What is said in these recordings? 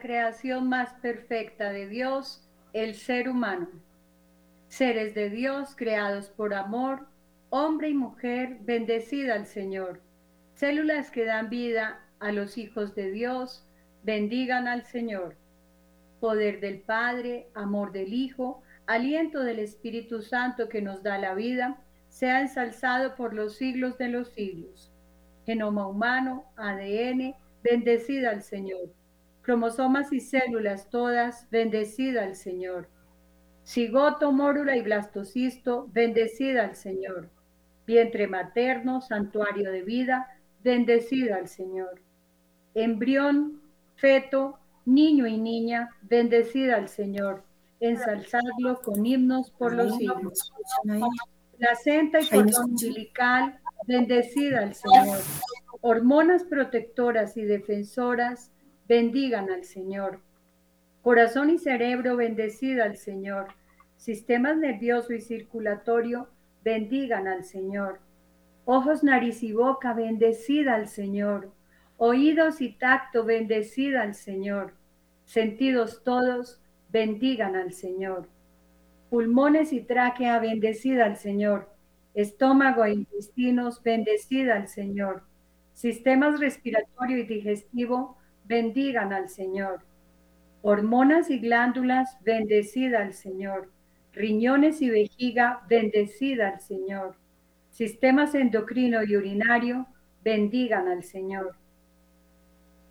creación más perfecta de Dios, el ser humano. Seres de Dios creados por amor, hombre y mujer, bendecida al Señor. Células que dan vida a los hijos de Dios, bendigan al Señor. Poder del Padre, amor del Hijo, aliento del Espíritu Santo que nos da la vida, sea ensalzado por los siglos de los siglos. Genoma humano, ADN, bendecida al Señor. Cromosomas y células todas, bendecida al Señor. Cigoto, mórula y blastocisto, bendecida al Señor. Vientre materno, santuario de vida, bendecida al Señor. Embrión, feto, niño y niña, bendecida al Señor. Ensalzadlo con himnos por los siglos. Placenta y cordón umbilical, bendecida al Señor hormonas protectoras y defensoras, bendigan al Señor. Corazón y cerebro, bendecida al Señor. Sistemas nervioso y circulatorio, bendigan al Señor. Ojos, nariz y boca, bendecida al Señor. Oídos y tacto, bendecida al Señor. Sentidos todos, bendigan al Señor. Pulmones y tráquea, bendecida al Señor. Estómago e intestinos, bendecida al Señor Sistemas respiratorio y digestivo, bendigan al Señor. Hormonas y glándulas, bendecida al Señor. Riñones y vejiga, bendecida al Señor. Sistemas endocrino y urinario, bendigan al Señor.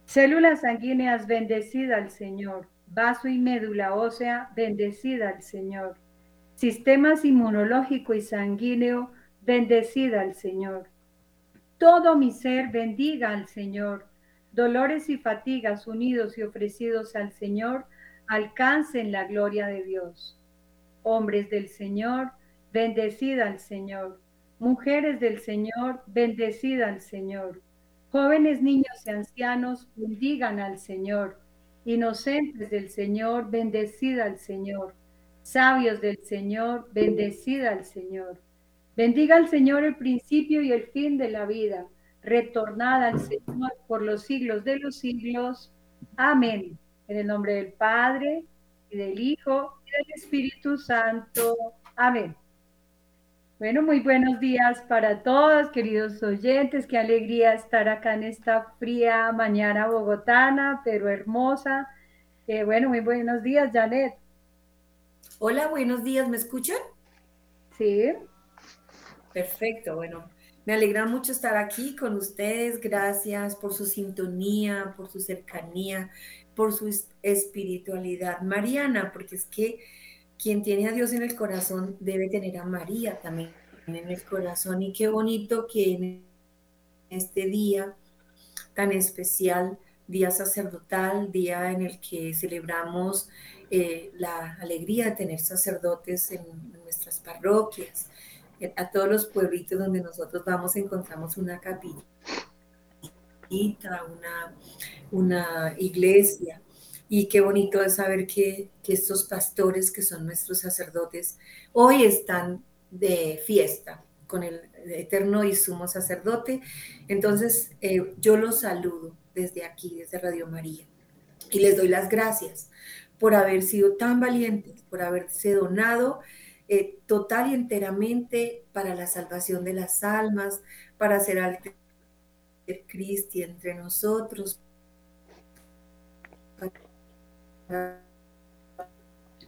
Células sanguíneas, bendecida al Señor. Vaso y médula ósea, bendecida al Señor. Sistemas inmunológico y sanguíneo, bendecida al Señor todo mi ser bendiga al Señor. Dolores y fatigas unidos y ofrecidos al Señor alcancen la gloria de Dios. Hombres del Señor, bendecida al Señor. Mujeres del Señor, bendecida al Señor. Jóvenes, niños y ancianos, bendigan al Señor. Inocentes del Señor, bendecida al Señor. Sabios del Señor, bendecida al Señor. Bendiga al Señor el principio y el fin de la vida. Retornada al Señor por los siglos de los siglos. Amén. En el nombre del Padre y del Hijo y del Espíritu Santo. Amén. Bueno, muy buenos días para todos, queridos oyentes. Qué alegría estar acá en esta fría mañana bogotana, pero hermosa. Eh, bueno, muy buenos días, Janet. Hola, buenos días. ¿Me escuchan? Sí. Perfecto, bueno, me alegra mucho estar aquí con ustedes. Gracias por su sintonía, por su cercanía, por su espiritualidad mariana, porque es que quien tiene a Dios en el corazón debe tener a María también en el corazón. Y qué bonito que en este día tan especial, día sacerdotal, día en el que celebramos eh, la alegría de tener sacerdotes en nuestras parroquias a todos los pueblitos donde nosotros vamos encontramos una capilla, una, una iglesia. Y qué bonito es saber que, estos pastores, que son nuestros sacerdotes, hoy están de fiesta con el eterno y sumo sacerdote. Entonces, eh, yo los saludo desde aquí, desde Radio María. Y les doy las gracias por haber sido tan valientes, por haberse donado eh, total y enteramente para la salvación de las almas, para hacer alter Cristi entre nosotros.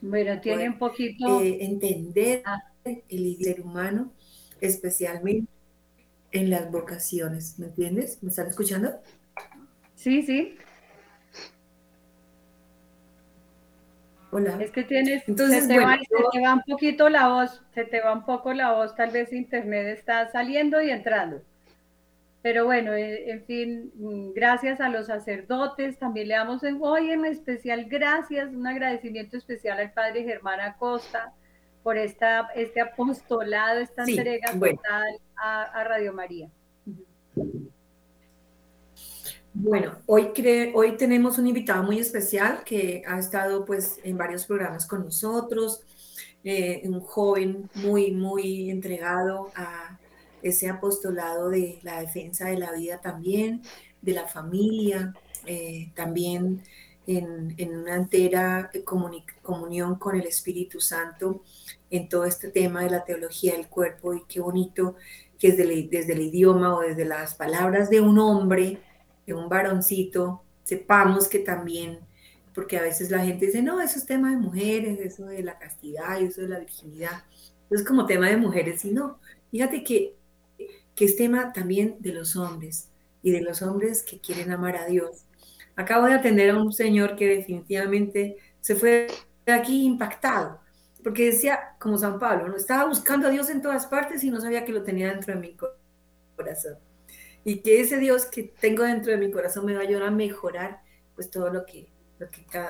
Bueno, tiene un poquito... Eh, entender ah. el ser humano, especialmente en las vocaciones, ¿me entiendes? ¿Me están escuchando? Sí, sí. Hola. Es que tienes, Entonces, se, te va, un poquito la voz, se te va un poco la voz, tal vez internet está saliendo y entrando. Pero bueno, eh, en fin, mm, gracias a los sacerdotes, también le damos hoy en especial gracias, un agradecimiento especial al padre Germán Acosta por esta, este apostolado, esta entrega total a, Radio María. Bueno, hoy, hoy tenemos un invitado muy especial que ha estado pues en varios programas con nosotros, eh, un joven muy, muy entregado a ese apostolado de la defensa de la vida también, de la familia, eh, también en, una entera comunión con el Espíritu Santo en todo este tema de la teología del cuerpo. Y qué bonito que desde desde el idioma o desde las palabras de un hombre, de un varoncito, sepamos que también porque a veces la gente dice, no, eso es tema de mujeres, eso de la castidad, eso de la virginidad, eso es como tema de mujeres, y no, fíjate que, que es tema también de los hombres, y de los hombres que quieren amar a Dios. Acabo de atender a un señor que definitivamente se fue de aquí impactado, porque decía, como San Pablo, no estaba buscando a Dios en todas partes y no sabía que lo tenía dentro de mi corazón. Y que ese Dios que tengo dentro de mi corazón me va a ayudar a mejorar pues todo lo que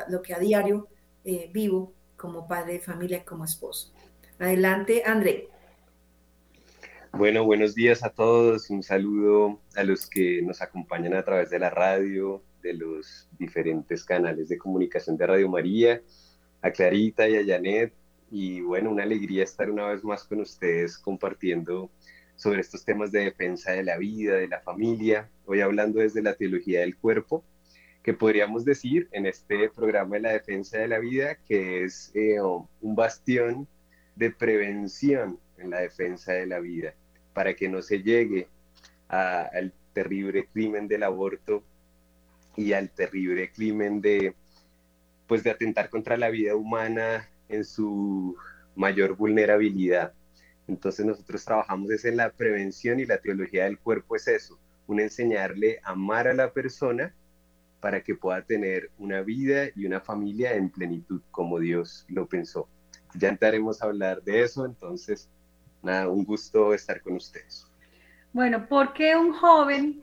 lo que, a diario eh, vivo como padre de familia, como esposo. Adelante, André. Bueno, buenos días a todos. Un saludo a los que nos acompañan a través de la radio, de los diferentes canales de comunicación de Radio María, a Clarita y a Janet. Y bueno, una alegría estar una vez más con ustedes compartiendo sobre estos temas de defensa de la vida, de la familia. Hoy hablando desde la teología del cuerpo que podríamos decir en este programa de la defensa de la vida que es eh, un bastión de prevención en la defensa de la vida, para que no se llegue al terrible crimen del aborto y al terrible crimen de, pues, de atentar contra la vida humana en su mayor vulnerabilidad. Entonces nosotros trabajamos es en la prevención y la teología del cuerpo es eso, un enseñarle a amar a la persona para que pueda tener una vida y una familia en plenitud como Dios lo pensó. Ya entraremos a hablar de eso, entonces, nada, un gusto estar con ustedes. Bueno, ¿por qué un joven,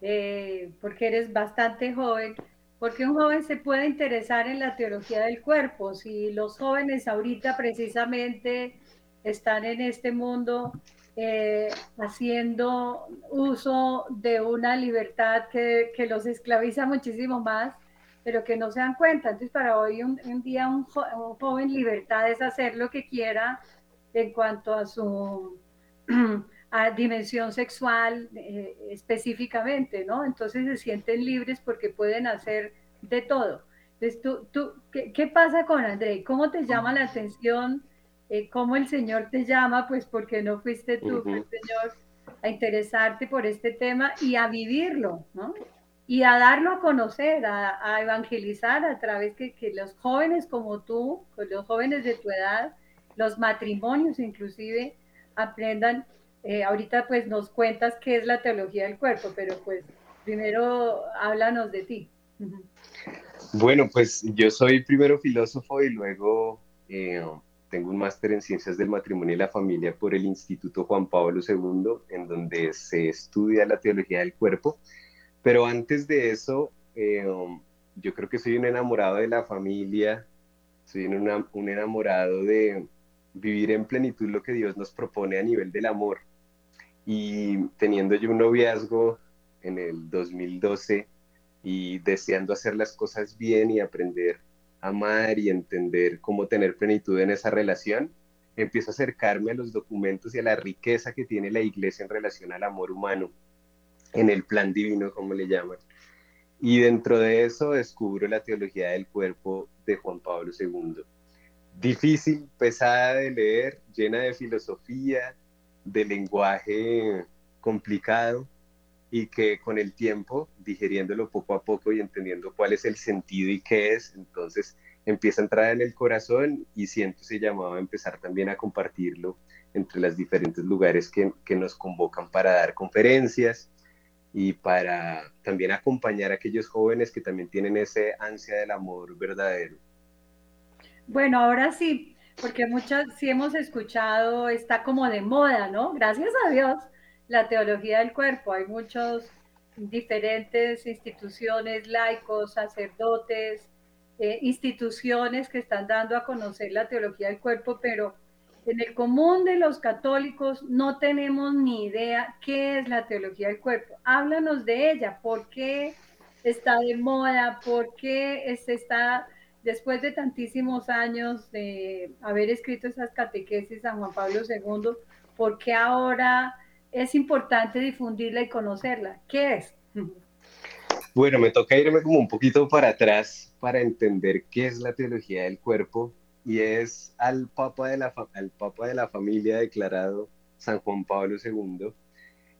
eh, porque eres bastante joven, por qué un joven se puede interesar en la teología del cuerpo? Si los jóvenes ahorita precisamente están en este mundo eh, haciendo uso de una libertad que, que, los esclaviza muchísimo más, pero que no se dan cuenta. Entonces, para hoy un, día un, joven libertad es hacer lo que quiera en cuanto a su a dimensión sexual eh, específicamente, ¿no? Entonces se sienten libres porque pueden hacer de todo. Entonces, tú, tú, ¿qué, ¿qué pasa con André? ¿Cómo te llama la atención? Eh, cómo el Señor te llama, pues porque no fuiste tú, el Señor, a interesarte por este tema y a vivirlo, ¿no? Y a darlo a conocer, a, evangelizar a través que, que los jóvenes como tú, pues los jóvenes de tu edad, los matrimonios inclusive, aprendan. Eh, ahorita pues nos cuentas qué es la teología del cuerpo, pero pues primero háblanos de ti. Bueno, pues yo soy primero filósofo y luego eh, tengo un máster en Ciencias del Matrimonio y la Familia por el Instituto Juan Pablo II, en donde se estudia la teología del cuerpo. Pero antes de eso, eh, yo creo que soy un enamorado de la familia, soy un enamorado de vivir en plenitud lo que Dios nos propone a nivel del amor. Y teniendo yo un noviazgo en el 2012 y deseando hacer las cosas bien y aprender amar y entender cómo tener plenitud en esa relación, empiezo a acercarme a los documentos y a la riqueza que tiene la iglesia en relación al amor humano, en el plan divino, como le llaman. Y dentro de eso descubro la teología del cuerpo de Juan Pablo II. Difícil, pesada de leer, llena de filosofía, de lenguaje complicado, y que con el tiempo, digeriéndolo poco a poco y entendiendo cuál es el sentido y qué es, entonces empieza a entrar en el corazón y siento ese llamado a empezar también a compartirlo entre los diferentes lugares que, que nos convocan para dar conferencias y para también acompañar a aquellos jóvenes que también tienen ese ansia del amor verdadero. Bueno, ahora sí, porque muchas, sí hemos escuchado, está como de moda, ¿no? Gracias a Dios la teología del cuerpo. Hay muchos diferentes instituciones, laicos, sacerdotes, eh, instituciones que están dando a conocer la teología del cuerpo, pero en el común de los católicos no tenemos ni idea qué es la teología del cuerpo. Háblanos de ella, por qué está de moda, por qué está, después de tantísimos años de haber escrito esas catequesis San Juan Pablo II, por qué ahora es importante difundirla y conocerla. ¿Qué es? Bueno, me toca irme como un poquito para atrás para entender qué es la teología del cuerpo y es al Papa de la, al Papa de la familia declarado San Juan Pablo II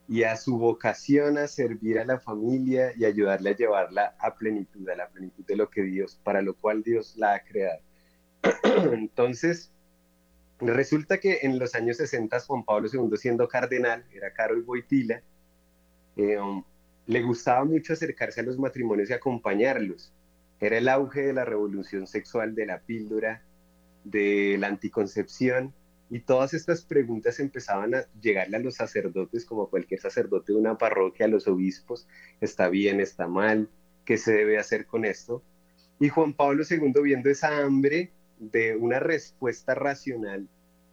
y a su vocación a servir a la familia y ayudarle a llevarla a plenitud, a la plenitud de lo que Dios, para lo cual Dios la ha creado. Entonces, resulta que en los años 60 Juan Pablo II siendo cardenal, era Caro y Boitila, eh, um, le gustaba mucho acercarse a los matrimonios y acompañarlos. Era el auge de la revolución sexual, de la píldora, de la anticoncepción, y todas estas preguntas empezaban a llegarle a los sacerdotes, como cualquier sacerdote de una parroquia, a los obispos, está bien, está mal, qué se debe hacer con esto. Y Juan Pablo II, viendo esa hambre de una respuesta racional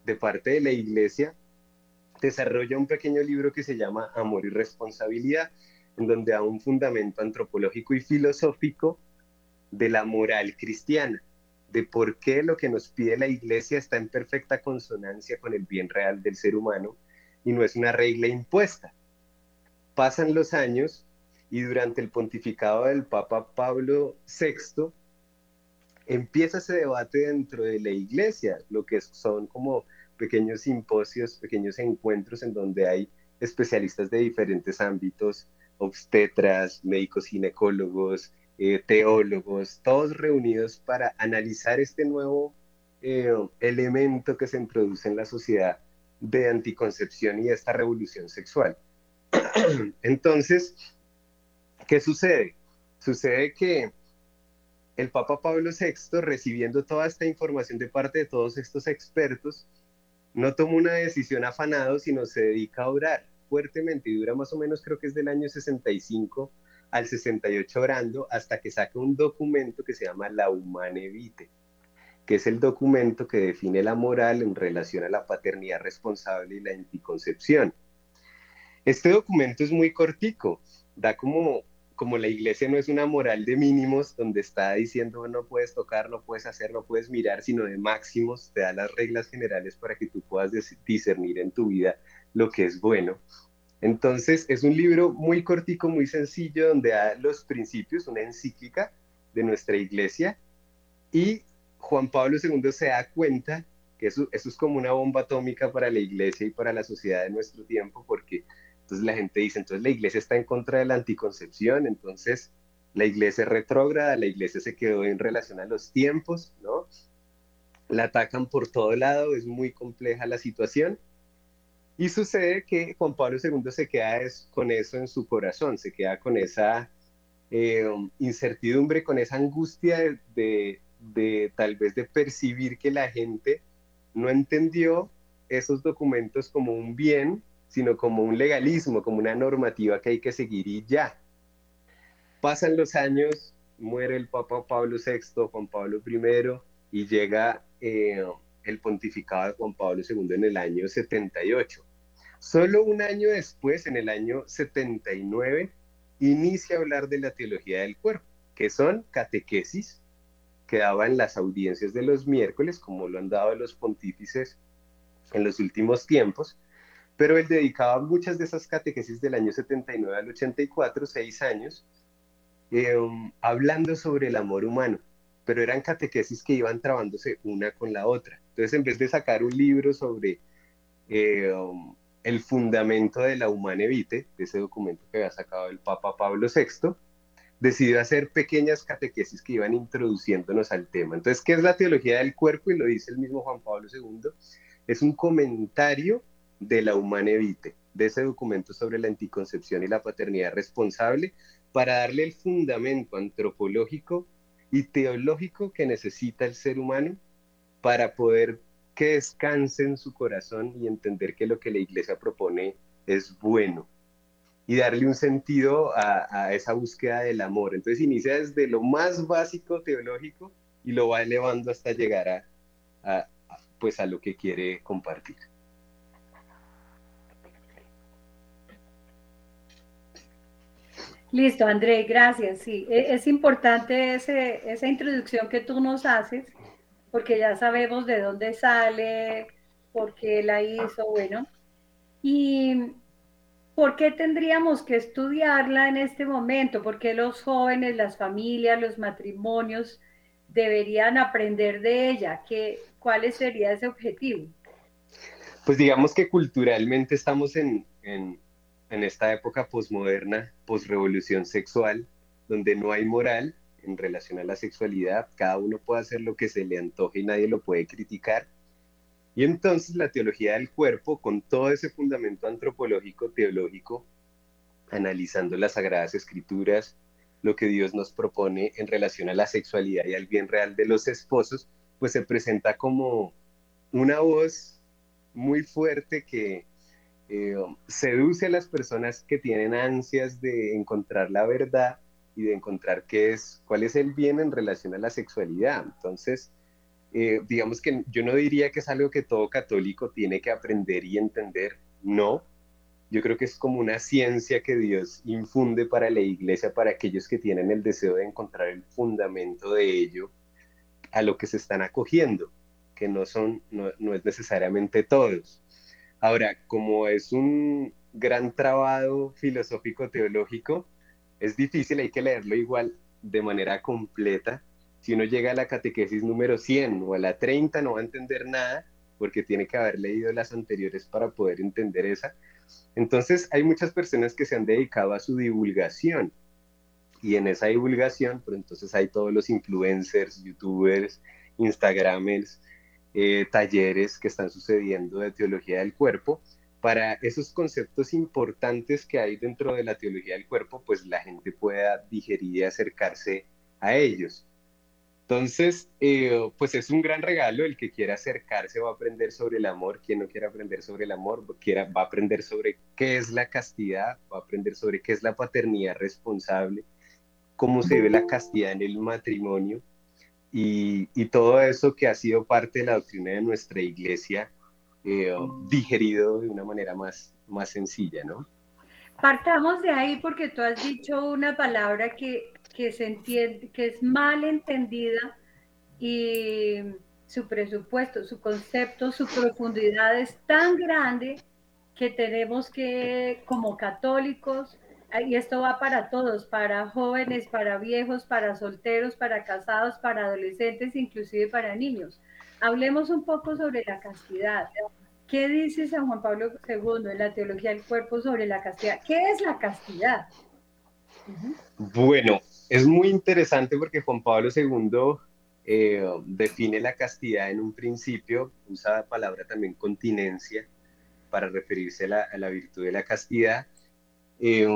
de parte de la iglesia, desarrolla un pequeño libro que se llama Amor y Responsabilidad, en donde da un fundamento antropológico y filosófico de la moral cristiana, de por qué lo que nos pide la iglesia está en perfecta consonancia con el bien real del ser humano y no es una regla impuesta. Pasan los años y durante el pontificado del Papa Pablo VI empieza ese debate dentro de la iglesia, lo que son como pequeños simposios, pequeños encuentros en donde hay especialistas de diferentes ámbitos, obstetras, médicos ginecólogos, eh, teólogos, todos reunidos para analizar este nuevo eh, elemento que se introduce en la sociedad de anticoncepción y esta revolución sexual. Entonces, ¿qué sucede? Sucede que el Papa Pablo VI, recibiendo toda esta información de parte de todos estos expertos, no toma una decisión afanado, sino se dedica a orar fuertemente y dura más o menos, creo que es del año 65 al 68 orando hasta que saca un documento que se llama la Humane Vitae, que es el documento que define la moral en relación a la paternidad responsable y la anticoncepción. Este documento es muy cortico, da como, como la iglesia no es una moral de mínimos donde está diciendo no puedes tocar, no puedes hacer, no puedes mirar, sino de máximos, te da las reglas generales para que tú puedas discernir en tu vida lo que es bueno. Entonces, es un libro muy cortico, muy sencillo, donde da los principios, una encíclica de nuestra iglesia, y Juan Pablo II se da cuenta que eso, es como una bomba atómica para la iglesia y para la sociedad de nuestro tiempo, porque entonces la gente dice, entonces la iglesia está en contra de la anticoncepción, entonces la iglesia es retrógrada, la iglesia se quedó en relación a los tiempos, ¿no? La atacan por todo lado, es muy compleja la situación. Y sucede que Juan Pablo II se queda con eso en su corazón, se queda con esa eh, incertidumbre, con esa angustia de, tal vez de percibir que la gente no entendió esos documentos como un bien, sino como un legalismo, como una normativa que hay que seguir y ya. Pasan los años, muere el Papa Pablo VI, Juan Pablo I, y llega eh, el pontificado de Juan Pablo II en el año 78. Solo un año después, en el año 79, inicia a hablar de la teología del cuerpo, que son catequesis que daba en las audiencias de los miércoles, como lo han dado los pontífices en los últimos tiempos, pero él dedicaba muchas de esas catequesis del año 79 al 84, seis años, eh, hablando sobre el amor humano, pero eran catequesis que iban trabándose una con la otra. Entonces, en vez de sacar un libro sobre eh, um, el fundamento de la Humane Vitae, de ese documento que había sacado el Papa Pablo VI, decidió hacer pequeñas catequesis que iban introduciéndonos al tema. Entonces, ¿qué es la teología del cuerpo? Y lo dice el mismo Juan Pablo II. Es un comentario de la Humane Vitae, de ese documento sobre la anticoncepción y la paternidad responsable, para darle el fundamento antropológico y teológico que necesita el ser humano para poder que descanse en su corazón y entender que lo que la iglesia propone es bueno y darle un sentido a, esa búsqueda del amor. Entonces inicia desde lo más básico teológico y lo va elevando hasta llegar a, pues a lo que quiere compartir. Listo, André, gracias. Sí, e, es importante esa introducción que tú nos haces, porque ya sabemos de dónde sale, por qué la hizo, bueno. Y ¿por qué tendríamos que estudiarla en este momento? ¿Por qué los jóvenes, las familias, los matrimonios deberían aprender de ella? ¿Qué, ¿Cuál sería ese objetivo? Pues digamos que culturalmente estamos en, en, en esta época posmoderna, posrevolución sexual, donde no hay moral en relación a la sexualidad, cada uno puede hacer lo que se le antoje y nadie lo puede criticar. Y entonces la teología del cuerpo, con todo ese fundamento antropológico, teológico, analizando las sagradas escrituras, lo que Dios nos propone en relación a la sexualidad y al bien real de los esposos, pues se presenta como una voz muy fuerte que eh, seduce a las personas que tienen ansias de encontrar la verdad y de encontrar qué es, cuál es el bien en relación a la sexualidad. Entonces, eh, digamos que yo no diría que es algo que todo católico tiene que aprender y entender, no. Yo creo que es como una ciencia que Dios infunde para la iglesia, para aquellos que tienen el deseo de encontrar el fundamento de ello a lo que se están acogiendo, que no son, no, no es necesariamente todos. Ahora, como es un gran trabajo filosófico teológico, es difícil, hay que leerlo igual de manera completa. Si uno llega a la catequesis número 100 o a la 30 no va a entender nada porque tiene que haber leído las anteriores para poder entender esa. Entonces hay muchas personas que se han dedicado a su divulgación y en esa divulgación, pues entonces hay todos los influencers, youtubers, instagramers, eh, talleres que están sucediendo de teología del cuerpo para esos conceptos importantes que hay dentro de la teología del cuerpo, pues la gente pueda digerir y acercarse a ellos. Entonces, eh, pues es un gran regalo el que quiera acercarse va a aprender sobre el amor, quien no quiera aprender sobre el amor, quiera, va a aprender sobre qué es la castidad, va a aprender sobre qué es la paternidad responsable, cómo se ve la castidad en el matrimonio y, y todo eso que ha sido parte de la doctrina de nuestra iglesia eh, digerido de una manera más, más sencilla, ¿no? Partamos de ahí porque tú has dicho una palabra que, que se entiende, que es mal entendida y su presupuesto, su concepto, su profundidad es tan grande que tenemos que, como católicos, y esto va para todos, para jóvenes, para viejos, para solteros, para casados, para adolescentes, inclusive para niños, Hablemos un poco sobre la castidad. ¿Qué dice San Juan Pablo II en la teología del cuerpo sobre la castidad? ¿Qué es la castidad? Bueno, es muy interesante porque Juan Pablo II eh, define la castidad en un principio, usa la palabra también continencia para referirse a la, virtud de la castidad, eh,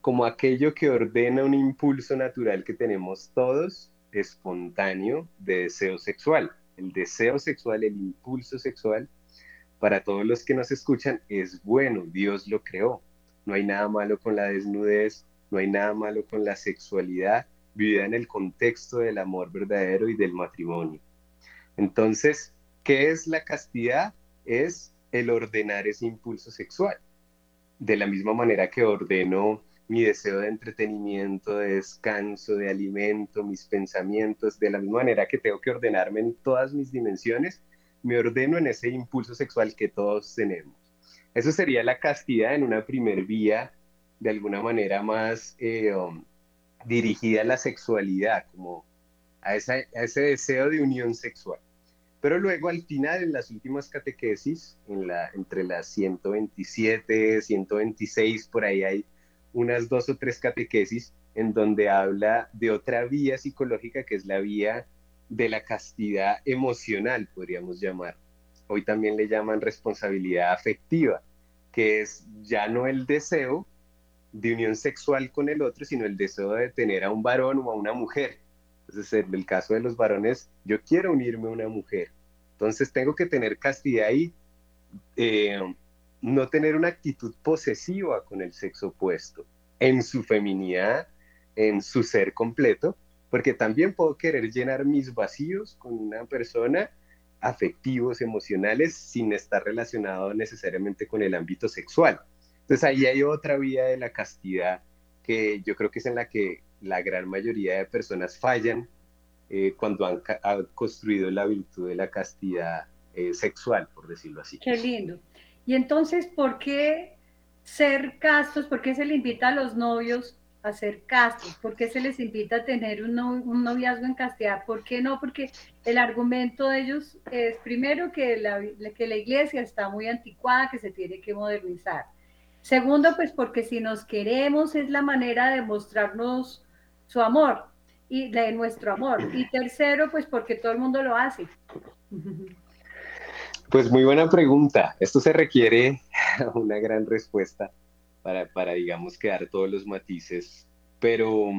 como aquello que ordena un impulso natural que tenemos todos, espontáneo, de deseo sexual el deseo sexual, el impulso sexual, para todos los que nos escuchan, es bueno, Dios lo creó. No hay nada malo con la desnudez, no hay nada malo con la sexualidad vivida en el contexto del amor verdadero y del matrimonio. Entonces, ¿qué es la castidad? Es el ordenar ese impulso sexual. De la misma manera que ordeno mi deseo de entretenimiento, de descanso, de alimento, mis pensamientos, de la misma manera que tengo que ordenarme en todas mis dimensiones, me ordeno en ese impulso sexual que todos tenemos. Eso sería la castidad en una primer vía, de alguna manera más eh, um, dirigida a la sexualidad, como a, ese deseo de unión sexual. Pero luego al final, en las últimas catequesis, entre las 127, 126, por ahí hay unas dos o tres catequesis en donde habla de otra vía psicológica que es la vía de la castidad emocional, podríamos llamar. Hoy también le llaman responsabilidad afectiva, que es ya no el deseo de unión sexual con el otro, sino el deseo de tener a un varón o a una mujer. Entonces, en el caso de los varones, yo quiero unirme a una mujer. Entonces, tengo que tener castidad ahí eh, no tener una actitud posesiva con el sexo opuesto, en su feminidad, en su ser completo, porque también puedo querer llenar mis vacíos con una persona afectivos, emocionales, sin estar relacionado necesariamente con el ámbito sexual. Entonces ahí hay otra vía de la castidad que yo creo que es en la que la gran mayoría de personas fallan eh, cuando han, construido la virtud de la castidad eh, sexual, por decirlo así. Qué lindo. Y entonces, ¿por qué ser castos? ¿Por qué se le invita a los novios a ser castos? ¿Por qué se les invita a tener un, noviazgo en castidad? ¿Por qué no? Porque el argumento de ellos es primero que la, que la iglesia está muy anticuada, que se tiene que modernizar. Segundo, pues porque si nos queremos es la manera de mostrarnos su amor y de nuestro amor. Y tercero, pues porque todo el mundo lo hace. Pues muy buena pregunta. Esto se requiere una gran respuesta para, para, digamos, quedar todos los matices, pero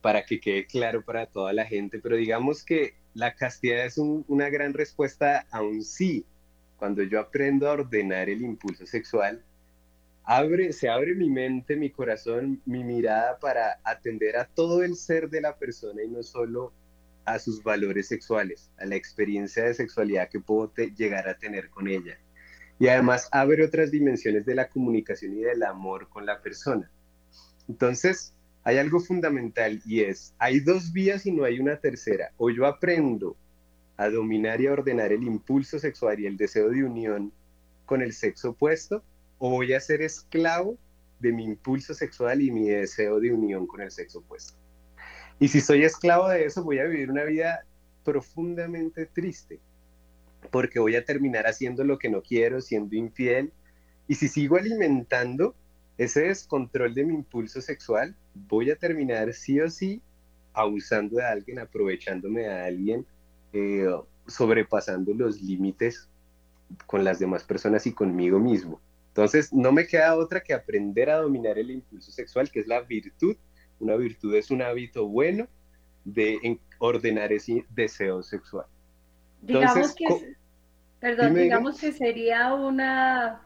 para que quede claro para toda la gente, pero digamos que la castidad es una gran respuesta a un sí. Cuando yo aprendo a ordenar el impulso sexual, abre, se abre mi mente, mi corazón, mi mirada para atender a todo el ser de la persona y no solo a sus valores sexuales, a la experiencia de sexualidad que puedo llegar a tener con ella y además abre otras dimensiones de la comunicación y del amor con la persona. Entonces, hay algo fundamental y es, hay dos vías y no hay una tercera. O yo aprendo a dominar y a ordenar el impulso sexual y el deseo de unión con el sexo opuesto, o voy a ser esclavo de mi impulso sexual y mi deseo de unión con el sexo opuesto. Y si soy esclavo de eso, voy a vivir una vida profundamente triste, porque voy a terminar haciendo lo que no quiero, siendo infiel. Y si sigo alimentando ese descontrol de mi impulso sexual, voy a terminar sí o sí abusando de alguien, aprovechándome de alguien, eh, sobrepasando los límites con las demás personas y conmigo mismo. Entonces, no me queda otra que aprender a dominar el impulso sexual, que es la virtud. Una virtud es un hábito bueno de ordenar ese deseo sexual digamos que, perdón, digamos que sería una,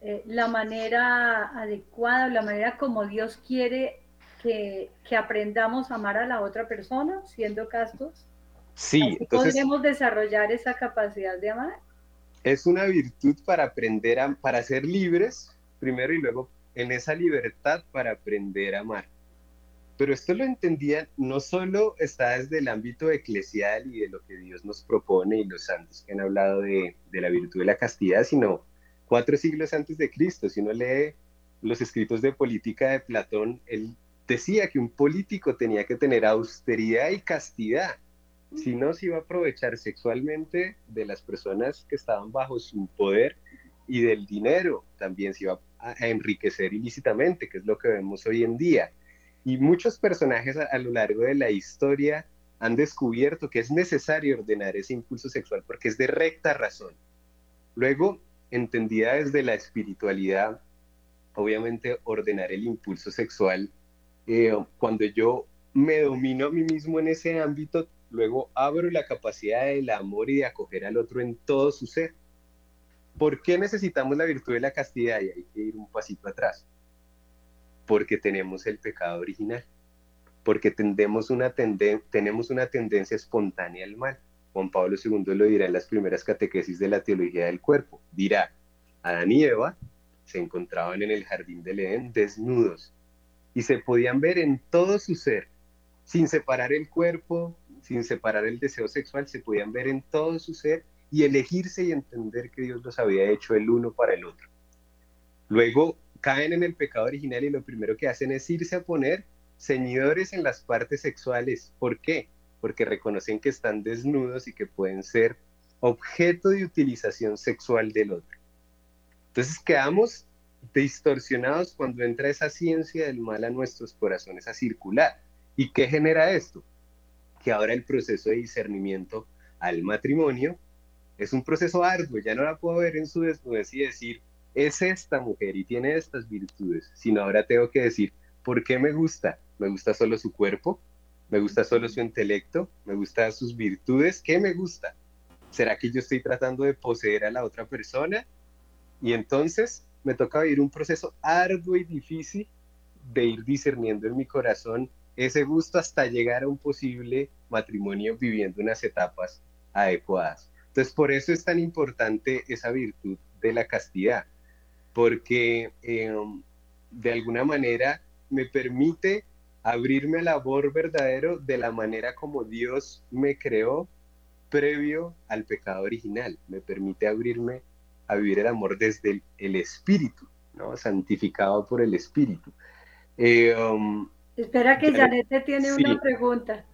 eh, la manera adecuada, la manera como Dios quiere que, aprendamos a amar a la otra persona, siendo castos. Sí, entonces, ¿Podremos desarrollar esa capacidad de amar? Es una virtud para aprender a, para ser libres, primero y luego en esa libertad para aprender a amar. Pero esto lo entendía no solo está desde el ámbito eclesial y de lo que Dios nos propone y los santos que han hablado de, de la virtud de la castidad, sino cuatro siglos antes de Cristo. Si uno lee los escritos de política de Platón, él decía que un político tenía que tener austeridad y castidad, si no se iba a aprovechar sexualmente de las personas que estaban bajo su poder y del dinero, también se iba a enriquecer ilícitamente, que es lo que vemos hoy en día. Y muchos personajes a, lo largo de la historia han descubierto que es necesario ordenar ese impulso sexual porque es de recta razón. Luego, entendida desde la espiritualidad, obviamente ordenar el impulso sexual, eh, cuando yo me domino a mí mismo en ese ámbito, luego abro la capacidad del amor y de acoger al otro en todo su ser. ¿Por qué necesitamos la virtud de la castidad? Y hay que ir un pasito atrás porque tenemos el pecado original, porque tendemos una tenemos una tendencia espontánea al mal. Juan Pablo II lo dirá en las primeras catequesis de la teología del cuerpo. Dirá, Adán y Eva se encontraban en el jardín del Edén desnudos y se podían ver en todo su ser, sin separar el cuerpo, sin separar el deseo sexual, se podían ver en todo su ser y elegirse y entender que Dios los había hecho el uno para el otro. Luego caen en el pecado original y lo primero que hacen es irse a poner ceñidores en las partes sexuales. ¿Por qué? Porque reconocen que están desnudos y que pueden ser objeto de utilización sexual del otro. Entonces quedamos distorsionados cuando entra esa ciencia del mal a nuestros corazones a circular. ¿Y qué genera esto? Que ahora el proceso de discernimiento al matrimonio es un proceso arduo, ya no la puedo ver en su desnudez y decir, es esta mujer y tiene estas virtudes, sino ahora tengo que decir, ¿por qué me gusta? ¿Me gusta solo su cuerpo? ¿Me gusta solo su intelecto? ¿Me gustan sus virtudes? ¿Qué me gusta? ¿Será que yo estoy tratando de poseer a la otra persona? Y entonces me toca vivir un proceso arduo y difícil de ir discerniendo en mi corazón ese gusto hasta llegar a un posible matrimonio viviendo unas etapas adecuadas. Entonces, por eso es tan importante esa virtud de la castidad, porque em, de alguna manera me permite abrirme al amor verdadero de la manera como Dios me creó previo al pecado original. Me permite abrirme a vivir el amor desde el, espíritu, ¿no? santificado por el Espíritu. Um, Espera que Janet te tiene una pregunta.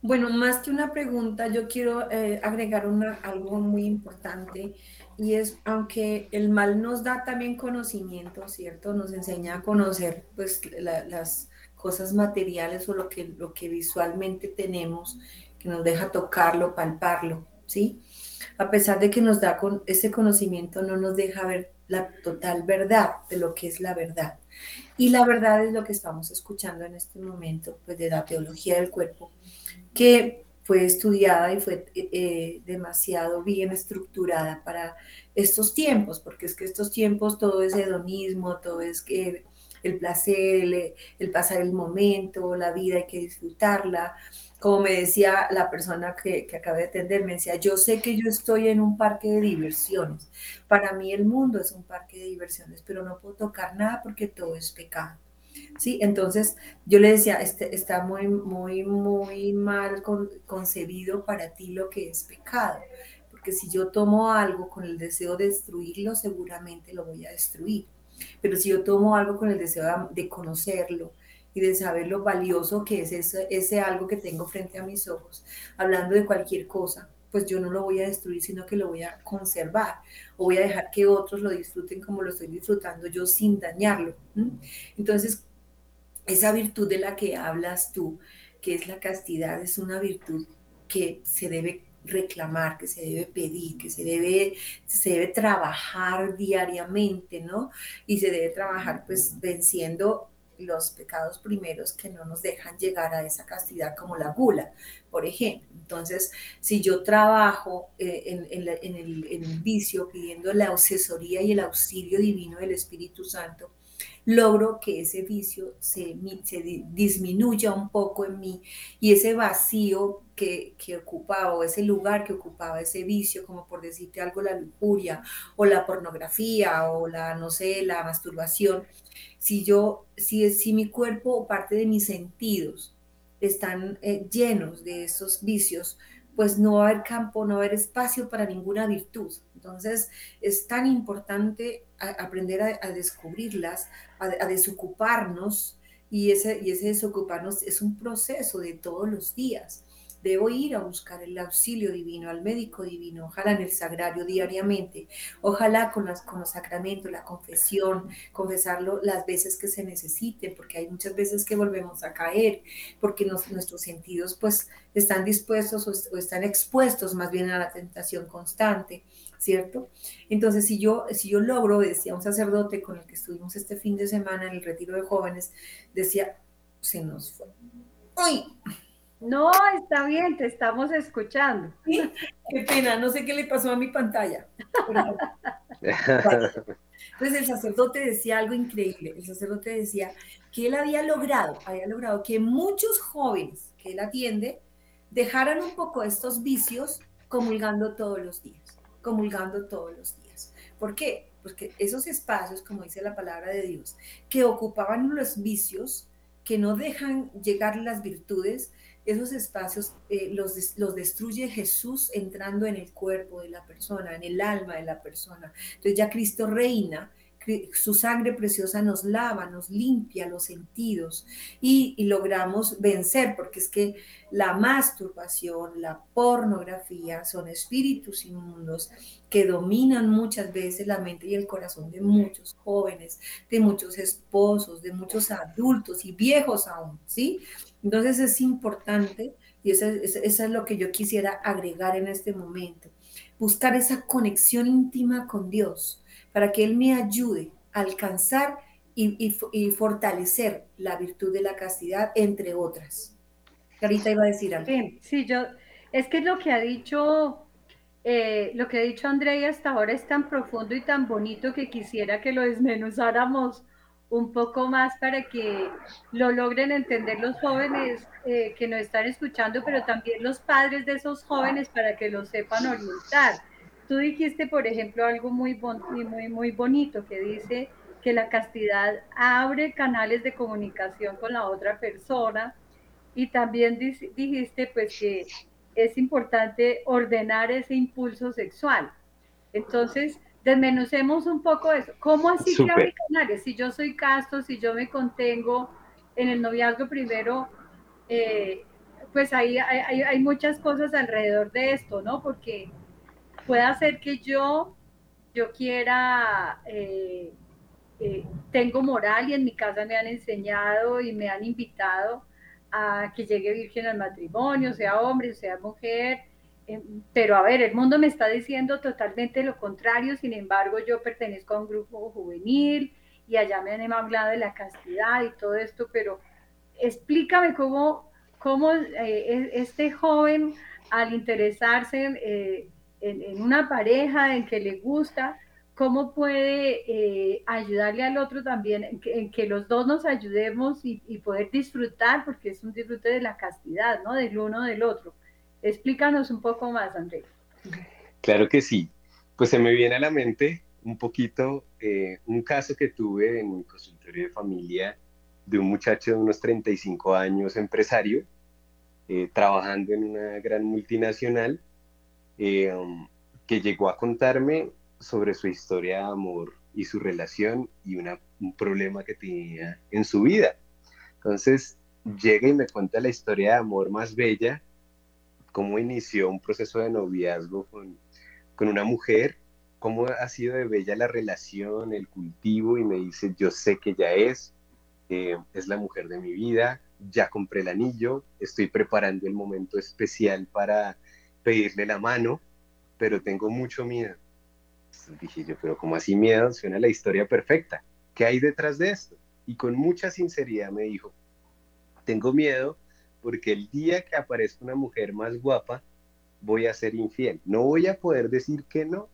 Bueno, más que una pregunta, yo quiero eh, agregar una, algo muy importante y es, aunque el mal nos da también conocimiento, ¿cierto? Nos enseña a conocer pues las cosas materiales o lo que, lo que visualmente tenemos, que nos deja tocarlo, palparlo, ¿sí? A pesar de que nos da con ese conocimiento, no nos deja ver la total verdad de lo que es la verdad. Y la verdad es lo que estamos escuchando en este momento, pues de la teología del cuerpo, que fue estudiada y fue eh, eh, demasiado bien estructurada para estos tiempos, porque es que estos tiempos todo es hedonismo, todo es que el placer, el, pasar el momento, la vida hay que disfrutarla. Como me decía la persona que, que acabé de atender, me decía, yo sé que yo estoy en un parque de diversiones. Para mí el mundo es un parque de diversiones, pero no puedo tocar nada porque todo es pecado. ¿sí? Entonces yo le decía, este, está muy, muy, muy mal concebido para ti lo que es pecado, porque si yo tomo algo con el deseo de destruirlo, seguramente lo voy a destruir. Pero si yo tomo algo con el deseo de conocerlo y de saber lo valioso que es ese, ese algo que tengo frente a mis ojos, hablando de cualquier cosa, pues yo no lo voy a destruir, sino que lo voy a conservar o voy a dejar que otros lo disfruten como lo estoy disfrutando yo sin dañarlo. Entonces, esa virtud de la que hablas tú, que es la castidad, es una virtud que se debe reclamar, que se debe pedir, que se debe, se debe trabajar diariamente, ¿no? Y se debe trabajar pues venciendo los pecados primeros que no nos dejan llegar a esa castidad como la gula, por ejemplo. Entonces, si yo trabajo eh, en, en, el, vicio pidiendo la asesoría y el auxilio divino del Espíritu Santo, logro que ese vicio se, disminuya un poco en mí y ese vacío que, que, ocupaba o ese lugar que ocupaba ese vicio, como por decirte algo, la lujuria o la pornografía o la, no sé, la masturbación, si yo, si, si mi cuerpo o parte de mis sentidos están eh, llenos de esos vicios, pues no va a haber campo, no va a haber espacio para ninguna virtud. Entonces es tan importante aprender a, descubrirlas, a, desocuparnos, y ese, y ese desocuparnos es un proceso de todos los días debo ir a buscar el auxilio divino, al médico divino, ojalá en el sagrario diariamente, ojalá con, las, con los sacramentos, la confesión, confesarlo las veces que se necesite, porque hay muchas veces que volvemos a caer, porque nuestros sentidos pues están dispuestos o, están expuestos más bien a la tentación constante. ¿Cierto? Entonces, si yo, si yo logro, decía un sacerdote con el que estuvimos este fin de semana en el retiro de jóvenes, decía, se nos fue. ¡Uy! No, está bien, te estamos escuchando. Qué pena, no sé qué le pasó a mi pantalla. Entonces el sacerdote decía algo increíble. El sacerdote decía que él había logrado, había logrado que muchos jóvenes que él atiende dejaran un poco estos vicios comulgando todos los días, comulgando todos los días. ¿Por qué? Porque esos espacios, como dice la palabra de Dios, que ocupaban los vicios, que no dejan llegar las virtudes, esos espacios eh, los, los destruye Jesús entrando en el cuerpo de la persona, en el alma de la persona. Entonces ya Cristo reina, su sangre preciosa nos lava, nos limpia los sentidos y, logramos vencer, porque es que la masturbación, la pornografía son espíritus inmundos que dominan muchas veces la mente y el corazón de muchos jóvenes, de muchos esposos, de muchos adultos y viejos aún, ¿sí? Entonces es importante, y eso, es lo que yo quisiera agregar en este momento, buscar esa conexión íntima con Dios para que Él me ayude a alcanzar y, fortalecer la virtud de la castidad, entre otras. Carita iba a decir algo. Sí, yo, es que lo que ha dicho, eh, lo que ha dicho Andrea hasta ahora es tan profundo y tan bonito que quisiera que lo desmenuzáramos un poco más para que lo logren entender los jóvenes eh, que nos están escuchando, pero también los padres de esos jóvenes para que lo sepan orientar. Tú dijiste, por ejemplo, algo muy, muy, muy bonito que dice que la castidad abre canales de comunicación con la otra persona y también dijiste pues que es importante ordenar ese impulso sexual. Entonces, desmenucemos un poco eso. ¿Cómo así que Si yo soy casto, si yo me contengo en el noviazgo primero, eh, pues ahí hay, muchas cosas alrededor de esto, ¿no? Porque puede ser que yo, yo quiera, eh, eh, tengo moral y en mi casa me han enseñado y me han invitado a que llegue virgen al matrimonio, sea hombre, sea mujer, eh, pero a ver, el mundo me está diciendo totalmente lo contrario, sin embargo yo pertenezco a un grupo juvenil y allá me han hablado de la castidad y todo esto, pero explícame cómo, cómo eh, este joven al interesarse eh, en, una pareja, en que le gusta, cómo puede ayudarle al otro también, en que, los dos nos ayudemos y, y, poder disfrutar, porque es un disfrute de la castidad, ¿no? Del uno del otro. Explícanos un poco más, Andrés. Claro que sí. Pues se me viene a la mente un poquito eh, un caso que tuve en mi consultorio de familia de un muchacho de unos 35 años, empresario, eh, trabajando en una gran multinacional, eh, que llegó a contarme sobre su historia de amor y su relación y un problema que tenía en su vida. Entonces llega y me cuenta la historia de amor más bella cómo inició un proceso de noviazgo con, con una mujer, cómo ha sido de bella la relación, el cultivo, y me dice, yo sé que ya es, eh, es la mujer de mi vida, ya compré el anillo, estoy preparando el momento especial para pedirle la mano, pero tengo mucho miedo. Entonces dije yo, pero ¿cómo así miedo? Suena la historia perfecta. ¿Qué hay detrás de esto? Y con mucha sinceridad me dijo, tengo miedo porque el día que aparezca una mujer más guapa, voy a ser infiel. No voy a poder decir que no,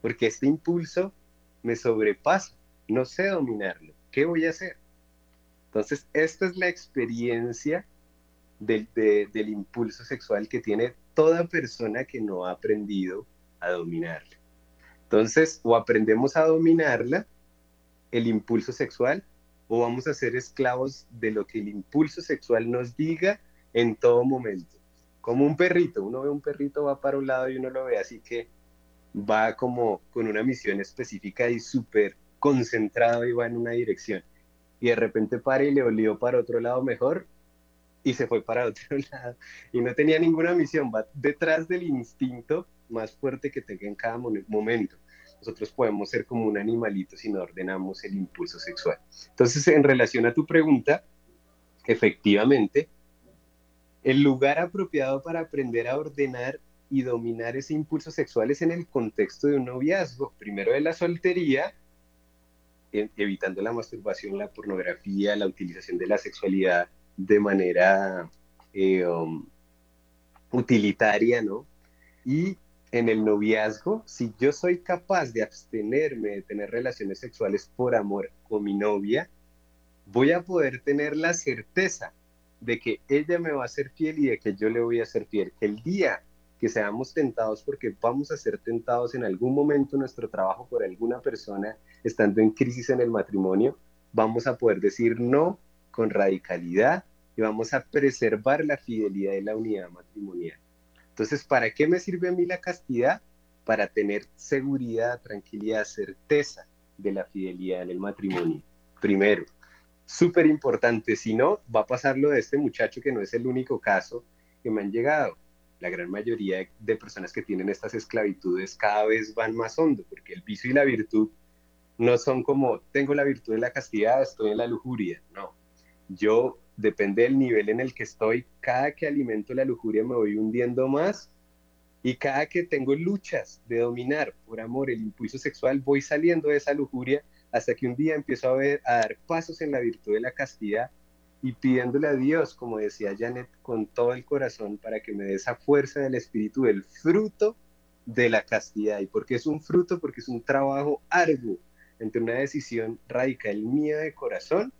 porque este impulso me sobrepasa, no sé dominarlo. ¿Qué voy a hacer? Entonces, esta es la experiencia del, del impulso sexual que tiene toda persona que no ha aprendido a dominarlo. Entonces, o aprendemos a dominarla, el impulso sexual, o vamos a ser esclavos de lo que el impulso sexual nos diga en todo momento. Como un perrito, uno ve un perrito, va para un lado y uno lo ve así que va como con una misión específica y súper concentrado y va en una dirección. Y de repente para y le olió para otro lado mejor y se fue para otro lado. Y no tenía ninguna misión, va detrás del instinto más fuerte que tenga en cada momento nosotros podemos ser como un animalito si no ordenamos el impulso sexual. Entonces, en relación a tu pregunta, efectivamente, el lugar apropiado para aprender a ordenar y dominar ese impulso sexual es en el contexto de un noviazgo, primero de la soltería, evitando la masturbación, la pornografía, la utilización de la sexualidad de manera eh, um, utilitaria, ¿no? Y en el noviazgo, si yo soy capaz de abstenerme de tener relaciones sexuales por amor con mi novia, voy a poder tener la certeza de que ella me va a ser fiel y de que yo le voy a ser fiel. Que el día que seamos tentados, porque vamos a ser tentados en algún momento en nuestro trabajo por alguna persona estando en crisis en el matrimonio, vamos a poder decir no con radicalidad y vamos a preservar la fidelidad y la unidad matrimonial. Entonces, ¿para qué me sirve a mí la castidad? Para tener seguridad, tranquilidad, certeza de la fidelidad en el matrimonio. Primero, súper importante, si no, va a pasar lo de este muchacho que no es el único caso que me han llegado. La gran mayoría de personas que tienen estas esclavitudes cada vez van más hondo, porque el vicio y la virtud no son como, tengo la virtud de la castidad, estoy en la lujuria. No, yo depende del nivel en el que estoy, cada que alimento la lujuria me voy hundiendo más y cada que tengo luchas de dominar por amor el impulso sexual, voy saliendo de esa lujuria hasta que un día empiezo a, ver, a dar pasos en la virtud de la castidad y pidiéndole a Dios, como decía Janet, con todo el corazón para que me dé esa fuerza del espíritu, del fruto de la castidad. ¿Y por qué es un fruto? Porque es un trabajo arduo entre una decisión radical mía de corazón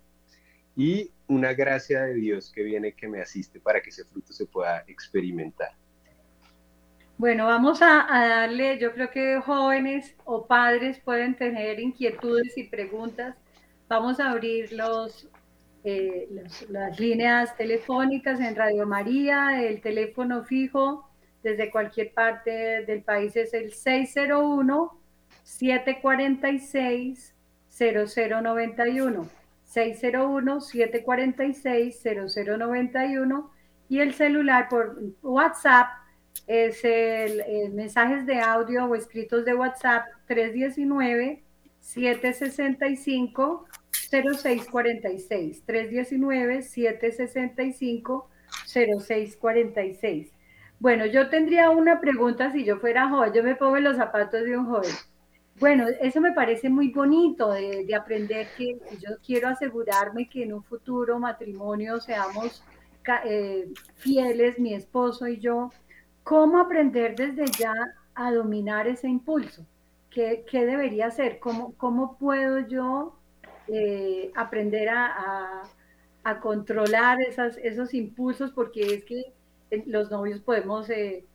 y una gracia de Dios que viene que me asiste para que ese fruto se pueda experimentar. Bueno, vamos a, darle, yo creo que jóvenes o padres pueden tener inquietudes y preguntas. Vamos a abrir los, eh, las líneas telefónicas en Radio María, el teléfono fijo desde cualquier parte del país es el 601 746 0091. 601-746-0091 y el celular por WhatsApp es el, mensajes de audio o escritos de WhatsApp 319-765-0646. 319-765-0646. Bueno, yo tendría una pregunta si yo fuera joven, yo me pongo en los zapatos de un joven. Bueno, eso me parece muy bonito de, aprender que yo quiero asegurarme que en un futuro matrimonio seamos eh, fieles, mi esposo y yo. ¿Cómo aprender desde ya a dominar ese impulso? ¿Qué, debería hacer? ¿Cómo, puedo yo eh, aprender a, controlar esos impulsos? Porque es que los novios podemos, eh,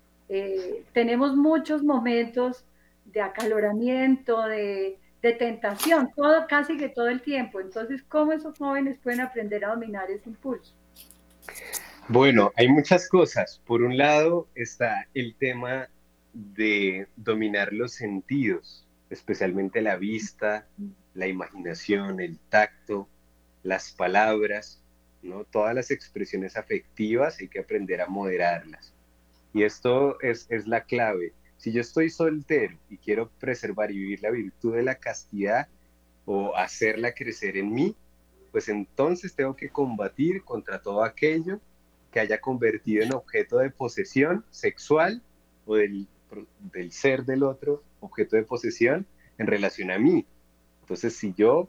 tenemos muchos momentos de acaloramiento, de, tentación, todo, casi que todo el tiempo. Entonces, ¿cómo esos jóvenes pueden aprender a dominar ese impulso? Bueno, hay muchas cosas. Por un lado está el tema de dominar los sentidos, especialmente la vista, la imaginación, el tacto, las palabras, ¿no? Todas las expresiones afectivas hay que aprender a moderarlas. Y esto es, es la clave. Si yo estoy soltero y quiero preservar y vivir la virtud de la castidad o hacerla crecer en mí, pues entonces tengo que combatir contra todo aquello que haya convertido en objeto de posesión sexual o del, del ser del otro objeto de posesión en relación a mí. Entonces, si yo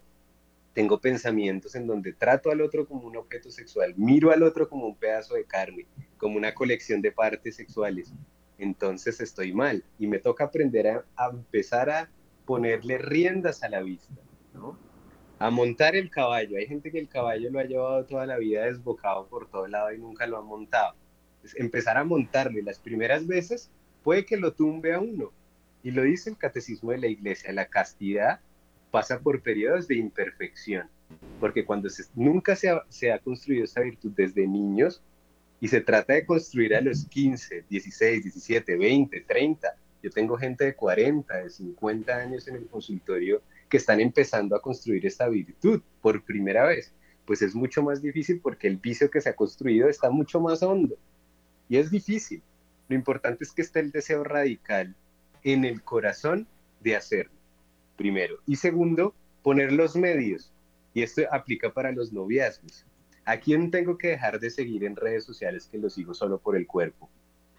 tengo pensamientos en donde trato al otro como un objeto sexual, miro al otro como un pedazo de carne, como una colección de partes sexuales, entonces estoy mal y me toca aprender a, empezar a ponerle riendas a la vista, ¿no? A montar el caballo. Hay gente que el caballo lo ha llevado toda la vida desbocado por todo lado y nunca lo ha montado. empezar a montarlo las primeras veces puede que lo tumbe a uno. Y lo dice el catecismo de la iglesia, la castidad pasa por periodos de imperfección, porque cuando nunca se se ha construido esta virtud desde niños, y se trata de construir a los 15, 16, 17, 20, 30. Yo tengo gente de 40, de 50 años en el consultorio que están empezando a construir esta virtud por primera vez. Pues es mucho más difícil porque el vicio que se ha construido está mucho más hondo. Y es difícil. Lo importante es que esté el deseo radical en el corazón de hacerlo, primero. Y segundo, poner los medios. Y esto aplica para los noviazgos. ¿A quién tengo que dejar de seguir en redes sociales que lo sigo solo por el cuerpo?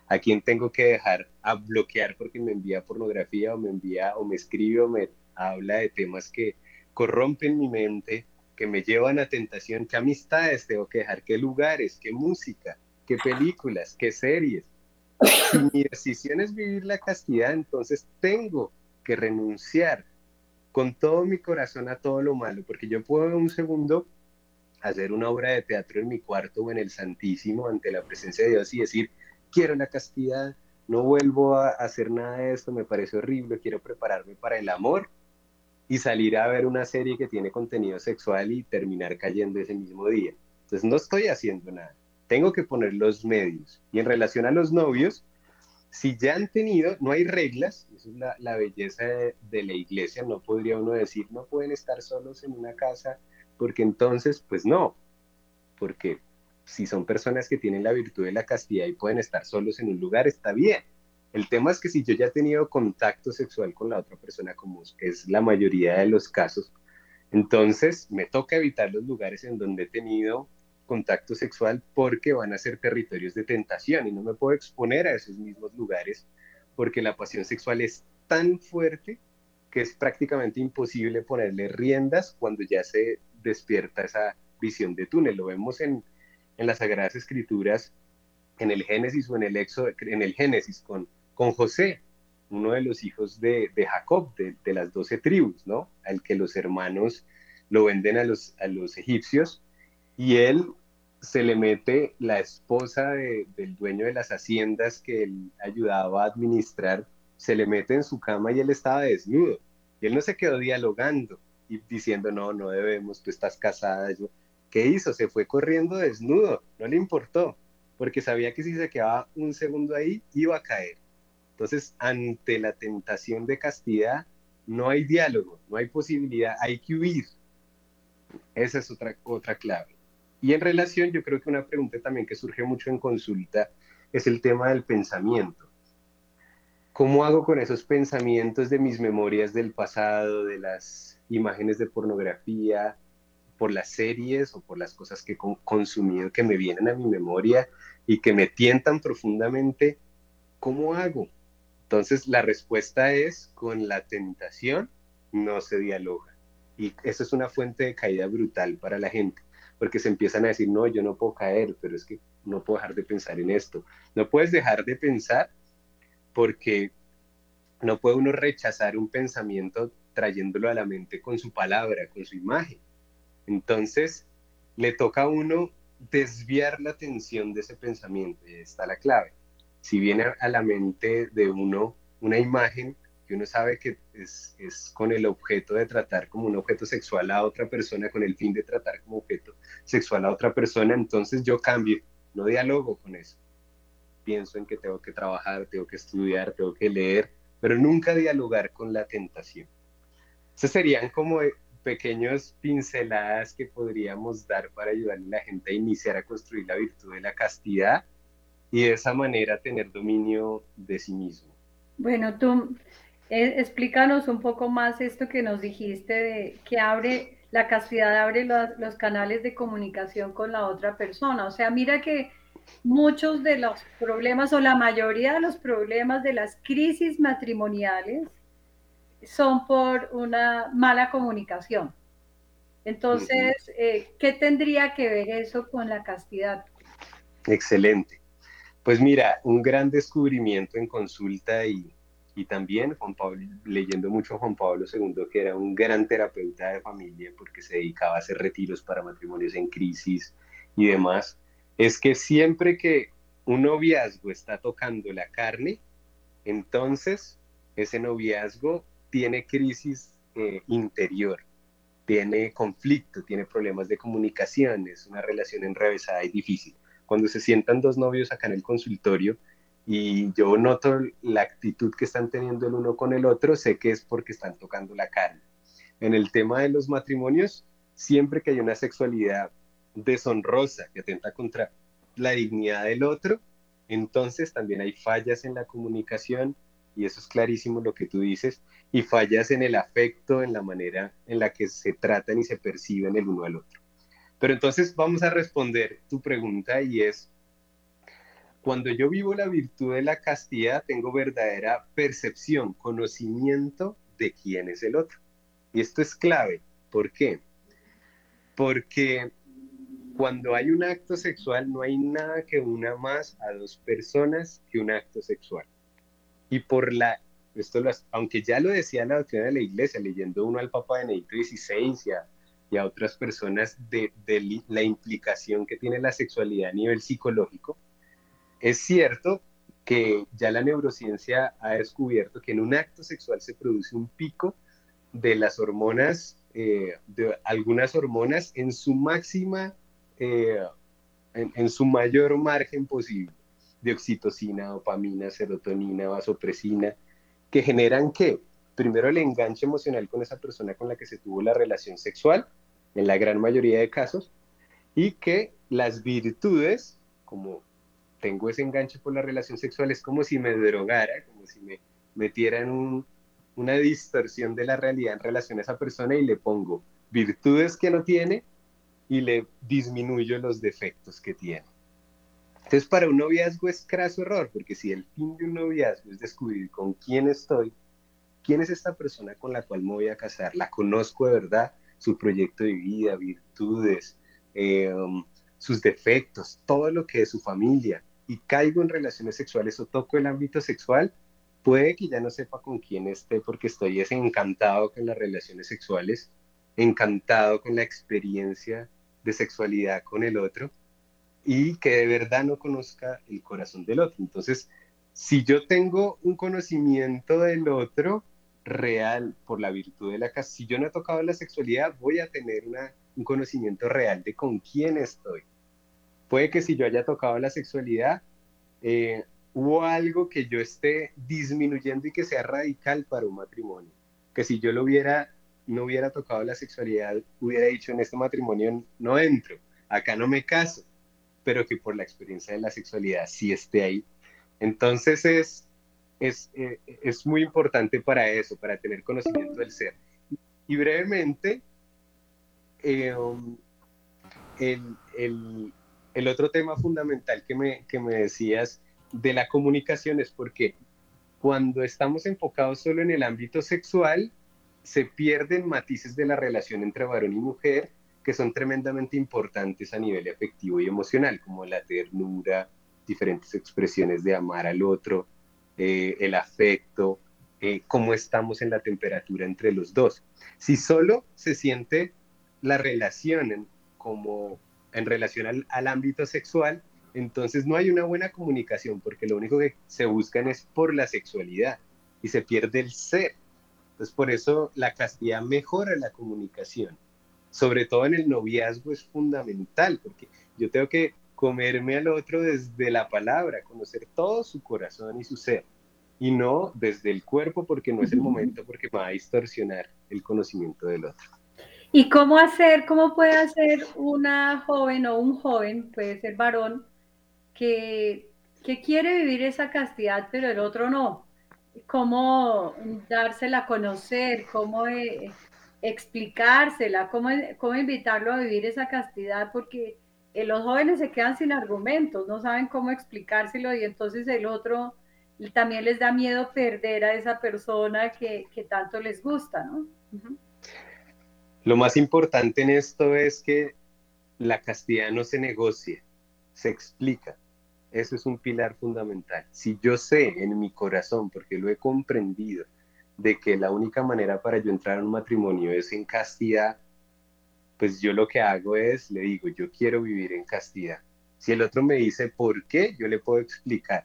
¿A quién tengo que dejar a bloquear porque me envía pornografía o me envía o me escribe o me habla de temas que corrompen mi mente, que me llevan a tentación? ¿Qué amistades tengo que dejar? ¿Qué lugares? ¿Qué música? ¿Qué películas? ¿Qué series? Si mi decisión es vivir la castidad, entonces tengo que renunciar con todo mi corazón a todo lo malo, porque yo puedo un segundo hacer una obra de teatro en mi cuarto o en el Santísimo ante la presencia de Dios y decir, quiero la castidad, no vuelvo a hacer nada de esto, me parece horrible, quiero prepararme para el amor y salir a ver una serie que tiene contenido sexual y terminar cayendo ese mismo día. Entonces no estoy haciendo nada, tengo que poner los medios. Y en relación a los novios, si ya han tenido, no hay reglas, esa es la, belleza de la iglesia, no podría uno decir, no pueden estar solos en una casa porque entonces, pues no, porque si son personas que tienen la virtud de la castidad y pueden estar solos en un lugar, está bien. El tema es que si yo ya he tenido contacto sexual con la otra persona, como es la mayoría de los casos, entonces me toca evitar los lugares en donde he tenido contacto sexual porque van a ser territorios de tentación y no me puedo exponer a esos mismos lugares porque la pasión sexual es tan fuerte que es prácticamente imposible ponerle riendas cuando ya se despierta esa visión de túnel. Lo vemos en, en las Sagradas Escrituras, en el Génesis o en el Éxodo, en el Génesis con, con José, uno de los hijos de, de Jacob, de, de, las doce tribus, ¿no? Al que los hermanos lo venden a los, a los egipcios y él se le mete la esposa del dueño de las haciendas que él ayudaba a administrar, se le mete en su cama y él estaba desnudo. Y él no se quedó dialogando, diciendo, no, no debemos, tú estás casada. ¿Qué hizo? Se fue corriendo desnudo, no le importó, porque sabía que si se quedaba un segundo ahí, iba a caer. Entonces, ante la tentación de castidad, no hay diálogo, no hay posibilidad, hay que huir. Esa es otra, otra clave. Y en relación, yo creo que una pregunta también que surge mucho en consulta es el tema del pensamiento. ¿Cómo hago con esos pensamientos de mis memorias del pasado, de las imágenes de pornografía, por las series o por las cosas que he consumido que me vienen a mi memoria y que me tientan profundamente? ¿Cómo hago? Entonces la respuesta es, con la tentación no se dialoga. Y eso es una fuente de caída brutal para la gente, porque se empiezan a decir, no, yo no puedo caer, pero es que no puedo dejar de pensar en esto. No puedes dejar de pensar porque no puede uno rechazar un pensamiento trayéndolo a la mente con su palabra, con su imagen. Entonces, le toca a uno desviar la atención de ese pensamiento, y ahí está la clave si viene a la mente de uno una imagen que uno sabe que es, es, con el objeto de tratar como un objeto sexual a otra persona, con el fin de tratar como objeto sexual a otra persona, entonces yo cambio, no dialogo con eso. Pienso en que tengo que trabajar, tengo que estudiar, tengo que leer, pero nunca dialogar con la tentación. Esas serían como pequeños pinceladas que podríamos dar para ayudarle a la gente a iniciar a construir la virtud de la castidad y de esa manera tener dominio de sí mismo. Bueno, tú eh, explícanos un poco más esto que nos dijiste de que abre la castidad abre los canales de comunicación con la otra persona. O sea, mira que muchos de los problemas o la mayoría de los problemas de las crisis matrimoniales son por una mala comunicación. Entonces, eh, ¿qué tendría que ver eso con la castidad? Excelente. Pues mira, un gran descubrimiento en consulta y, y también Juan Pablo, leyendo mucho a Juan Pablo II, que era un gran terapeuta de familia porque se dedicaba a hacer retiros para matrimonios en crisis y demás, es que siempre que un noviazgo está tocando la carne, entonces ese noviazgo tiene crisis eh, interior, tiene conflicto, tiene problemas de comunicación, es una relación enrevesada y difícil cuando se sientan dos novios acá en el consultorio y yo noto la actitud que están teniendo el uno con el otro, sé que es porque están tocando la carne. En el tema de los matrimonios, siempre que hay una sexualidad deshonrosa que atenta contra la dignidad del otro, entonces también hay fallas en la comunicación, y eso es clarísimo lo que tú dices, y fallas en el afecto, en la manera en la que se tratan y se perciben el uno al otro. Pero entonces vamos a responder tu pregunta y es, cuando yo vivo la virtud de la castidad, tengo verdadera percepción, conocimiento de quién es el otro. Y esto es clave. ¿Por qué? Porque cuando hay un acto sexual no hay nada que una más a dos personas que un acto sexual. Y por la, esto aunque ya lo decía la doctrina de la iglesia, leyendo uno al Papa Benedicto XVI y a otras personas de, la implicación que tiene la sexualidad a nivel psicológico, es cierto que ya la neurociencia ha descubierto que en un acto sexual se produce un pico de las hormonas, eh, de algunas hormonas en su máxima, eh, en, en, su mayor margen posible, de oxitocina, dopamina, serotonina, vasopresina, que generan que primero el enganche emocional con esa persona con la que se tuvo la relación sexual, en la gran mayoría de casos, y que las virtudes, como tengo ese enganche por la relación sexual, es como si me drogara, como si me metiera en una distorsión de la realidad en relación a esa persona y le pongo virtudes que no tiene y le disminuyo los defectos que tiene. Entonces, para un noviazgo es craso error, porque si el fin de un noviazgo es descubrir con quién estoy, quién es esta persona con la cual me voy a casar, la conozco de verdad, su proyecto de vida, virtudes, eh, um, sus defectos, todo lo que es su familia, y caigo en relaciones sexuales o toco el ámbito sexual, puede que ya no sepa con quién esté porque estoy encantado con las relaciones sexuales, encantado con la experiencia de sexualidad con el otro y que de verdad no conozca el corazón del otro. Entonces, si yo tengo un conocimiento del otro, real por la virtud de la casa. Si yo no he tocado la sexualidad, voy a tener un conocimiento real de con quién estoy. Puede que si yo haya tocado la sexualidad, eh, hubo algo que yo esté disminuyendo y que sea radical para un matrimonio. que si yo lo hubiera, no hubiera tocado la sexualidad, hubiera dicho en este matrimonio no entro, acá no me caso, pero que por la experiencia de la sexualidad sí esté ahí. Entonces es, es, eh, es muy importante para eso, para tener conocimiento del ser. Y brevemente, eh, um, el, el, el, otro tema fundamental que me, que me decías de la comunicación es porque cuando estamos enfocados solo en el ámbito sexual, se pierden matices de la relación entre varón y mujer que son tremendamente importantes a nivel afectivo y emocional, como la ternura, diferentes expresiones de amar al otro, eh, el afecto, eh, cómo estamos en la temperatura entre los dos. Si solo se siente la relación en, como en relación al, al, ámbito sexual, entonces no hay una buena comunicación porque lo único que se buscan es por la sexualidad y se pierde el ser. Entonces por eso la castidad mejora la comunicación. Sobre todo en el noviazgo es fundamental porque yo tengo que comerme al otro desde la palabra, conocer todo su corazón y su ser, y no desde el cuerpo porque no es el momento, porque va a distorsionar el conocimiento del otro. ¿Y cómo hacer, cómo puede hacer una joven o un joven, puede ser varón, que, que quiere vivir esa castidad, pero el otro no? ¿Cómo dársela a conocer? ¿Cómo eh, explicársela? ¿Cómo, ¿Cómo invitarlo a vivir esa castidad? Porque eh, los jóvenes se quedan sin argumentos, no saben cómo explicárselo y entonces el otro también les da miedo perder a esa persona que, tanto les gusta, ¿no? Lo más importante en esto es que la castidad no se negocia, se explica. Eso es un pilar fundamental. Si yo sé en mi corazón, porque lo he comprendido, de que la única manera para yo entrar a un matrimonio es en castidad, pues yo lo que hago es, le digo, yo quiero vivir en castidad. Si el otro me dice por qué, yo le puedo explicar.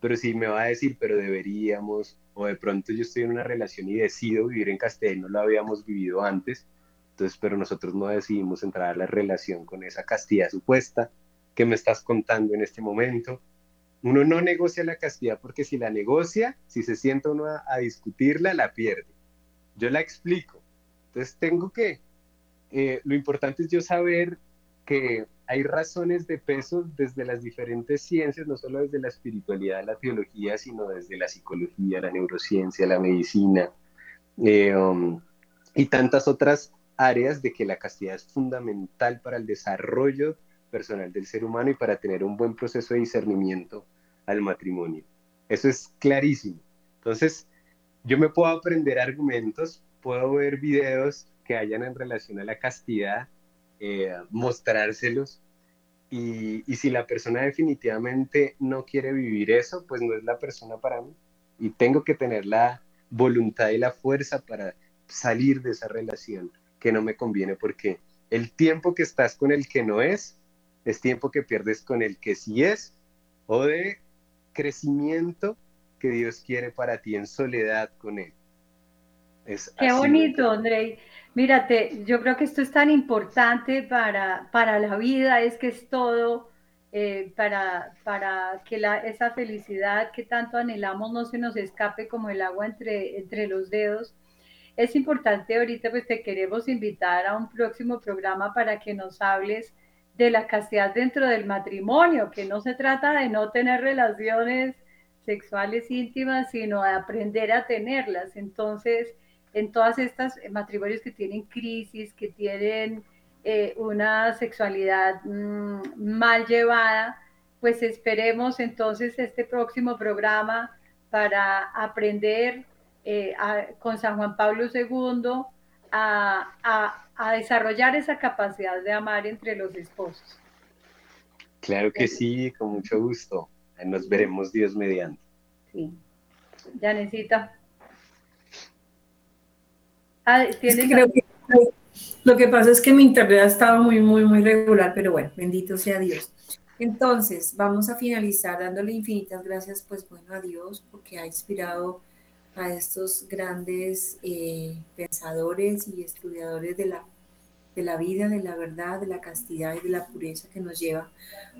Pero si me va a decir, pero deberíamos, o de pronto yo estoy en una relación y decido vivir en castidad y no lo habíamos vivido antes, entonces, pero nosotros no decidimos entrar a la relación con esa castidad supuesta que me estás contando en este momento. Uno no negocia la castidad porque si la negocia, si se sienta uno a, discutirla, la pierde. Yo la explico. Entonces tengo que eh, lo importante es yo saber que hay razones de peso desde las diferentes ciencias, no solo desde la espiritualidad, la teología, sino desde la psicología, la neurociencia, la medicina eh, um, y tantas otras áreas de que la castidad es fundamental para el desarrollo personal del ser humano y para tener un buen proceso de discernimiento al matrimonio. Eso es clarísimo. Entonces, yo me puedo aprender argumentos, puedo ver videos que hayan en relación a la castidad, eh, mostrárselos. Y, y, si la persona definitivamente no quiere vivir eso, pues no es la persona para mí. Y tengo que tener la voluntad y la fuerza para salir de esa relación que no me conviene porque el tiempo que estás con el que no es, es tiempo que pierdes con el que sí es o de crecimiento que Dios quiere para ti en soledad con Él. Qué bonito, Andrei. Mírate, yo creo que esto es tan importante para, para la vida, es que es todo eh, para, para que la, esa felicidad que tanto anhelamos no se nos escape como el agua entre, entre los dedos. Es importante ahorita, pues te queremos invitar a un próximo programa para que nos hables de la castidad dentro del matrimonio, que no se trata de no tener relaciones sexuales íntimas, sino de aprender a tenerlas. Entonces, en todas estas matrimonios que tienen crisis, que tienen eh, una sexualidad mm, mal llevada, pues esperemos entonces este próximo programa para aprender eh, con San Juan Pablo II a, a, desarrollar esa capacidad de amar entre los esposos. Claro que sí, con mucho gusto. Nos veremos Dios mediante. Sí. Ya necesita. Ah, creo que lo que pasa es que mi internet ha estado muy, muy, muy regular, pero bueno, bendito sea Dios. Entonces, vamos a finalizar dándole infinitas gracias, pues bueno, a Dios, porque ha inspirado a estos grandes eh, pensadores y estudiadores de la, de la vida, de la verdad, de la castidad y de la pureza que nos lleva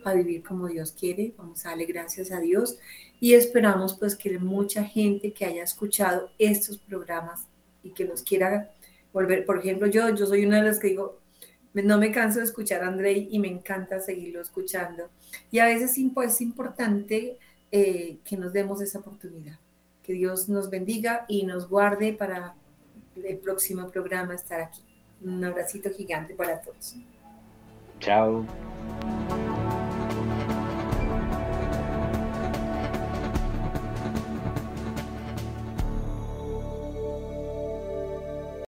a vivir como Dios quiere. Vamos a darle gracias a Dios y esperamos pues que mucha gente que haya escuchado estos programas y que nos quiera volver. Por ejemplo, yo, yo soy una de las que digo, no me canso de escuchar a Andrei y me encanta seguirlo escuchando. Y a veces es importante eh, que nos demos esa oportunidad. Que Dios nos bendiga y nos guarde para el próximo programa estar aquí. Un abracito gigante para todos. Chao.